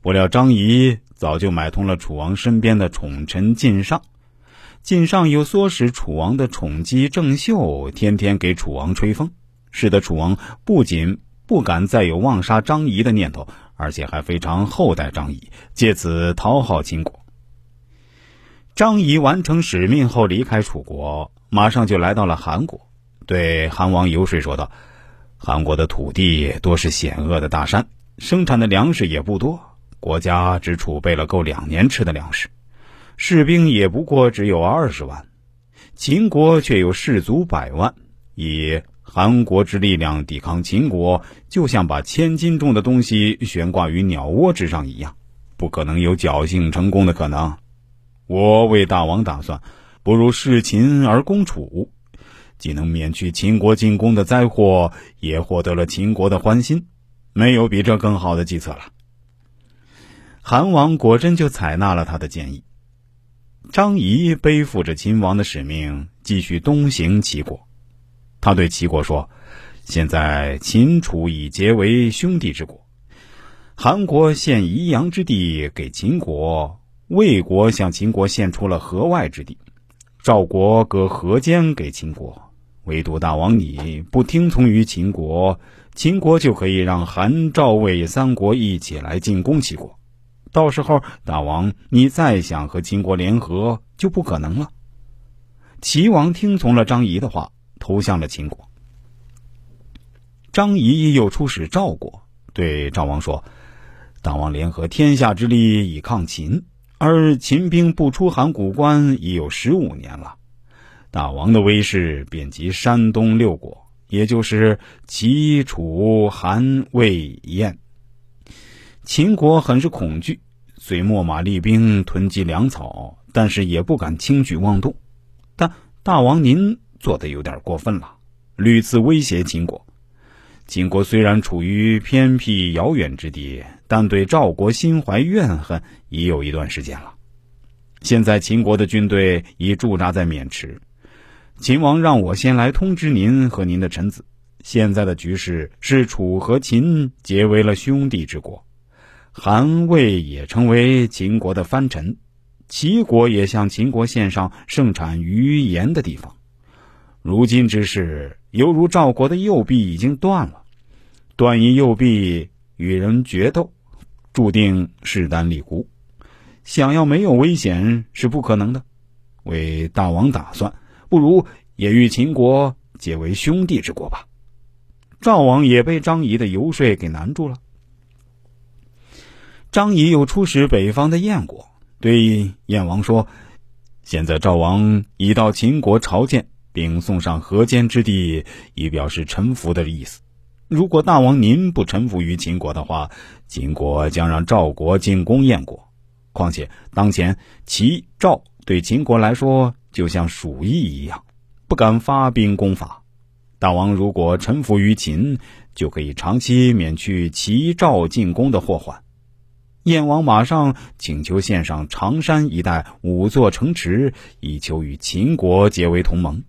不料张仪早就买通了楚王身边的宠臣晋上，晋上又唆使楚王的宠姬郑袖天天给楚王吹风，使得楚王不仅不敢再有妄杀张仪的念头，而且还非常厚待张仪，借此讨好秦国。张仪完成使命后离开楚国，马上就来到了韩国，对韩王游说说道：“韩国的土地多是险恶的大山，生产的粮食也不多，国家只储备了够两年吃的粮食，士兵也不过只有二十万，秦国却有士卒百万，以韩国之力量抵抗秦国，就像把千斤重的东西悬挂于鸟窝之上一样，不可能有侥幸成功的可能。”我为大王打算，不如视秦而攻楚，既能免去秦国进攻的灾祸，也获得了秦国的欢心，没有比这更好的计策了。韩王果真就采纳了他的建议。张仪背负着秦王的使命，继续东行齐国。他对齐国说：“现在秦楚已结为兄弟之国，韩国献宜阳之地给秦国。”魏国向秦国献出了河外之地，赵国割河间给秦国，唯独大王你不听从于秦国，秦国就可以让韩、赵、魏三国一起来进攻齐国，到时候大王你再想和秦国联合就不可能了。齐王听从了张仪的话，投向了秦国。张仪又出使赵国，对赵王说：“大王联合天下之力以抗秦。”而秦兵不出函谷关已有十五年了，大王的威势遍及山东六国，也就是齐、楚、韩、魏、燕。秦国很是恐惧，虽秣马厉兵囤积粮草，但是也不敢轻举妄动。但大王您做的有点过分了，屡次威胁秦国。秦国虽然处于偏僻遥远之地。但对赵国心怀怨恨已有一段时间了。现在秦国的军队已驻扎在渑池，秦王让我先来通知您和您的臣子。现在的局势是楚和秦结为了兄弟之国，韩魏也成为秦国的藩臣，齐国也向秦国献上盛产鱼盐的地方。如今之事，犹如赵国的右臂已经断了，断一右臂与人决斗。注定势单力孤，想要没有危险是不可能的。为大王打算，不如也与秦国结为兄弟之国吧。赵王也被张仪的游说给难住了。张仪又出使北方的燕国，对燕王说：“现在赵王已到秦国朝见，并送上河间之地，以表示臣服的意思。”如果大王您不臣服于秦国的话，秦国将让赵国进攻燕国。况且当前齐、赵对秦国来说就像鼠疫一样，不敢发兵攻伐。大王如果臣服于秦，就可以长期免去齐、赵进攻的祸患。燕王马上请求献上常山一带五座城池，以求与秦国结为同盟。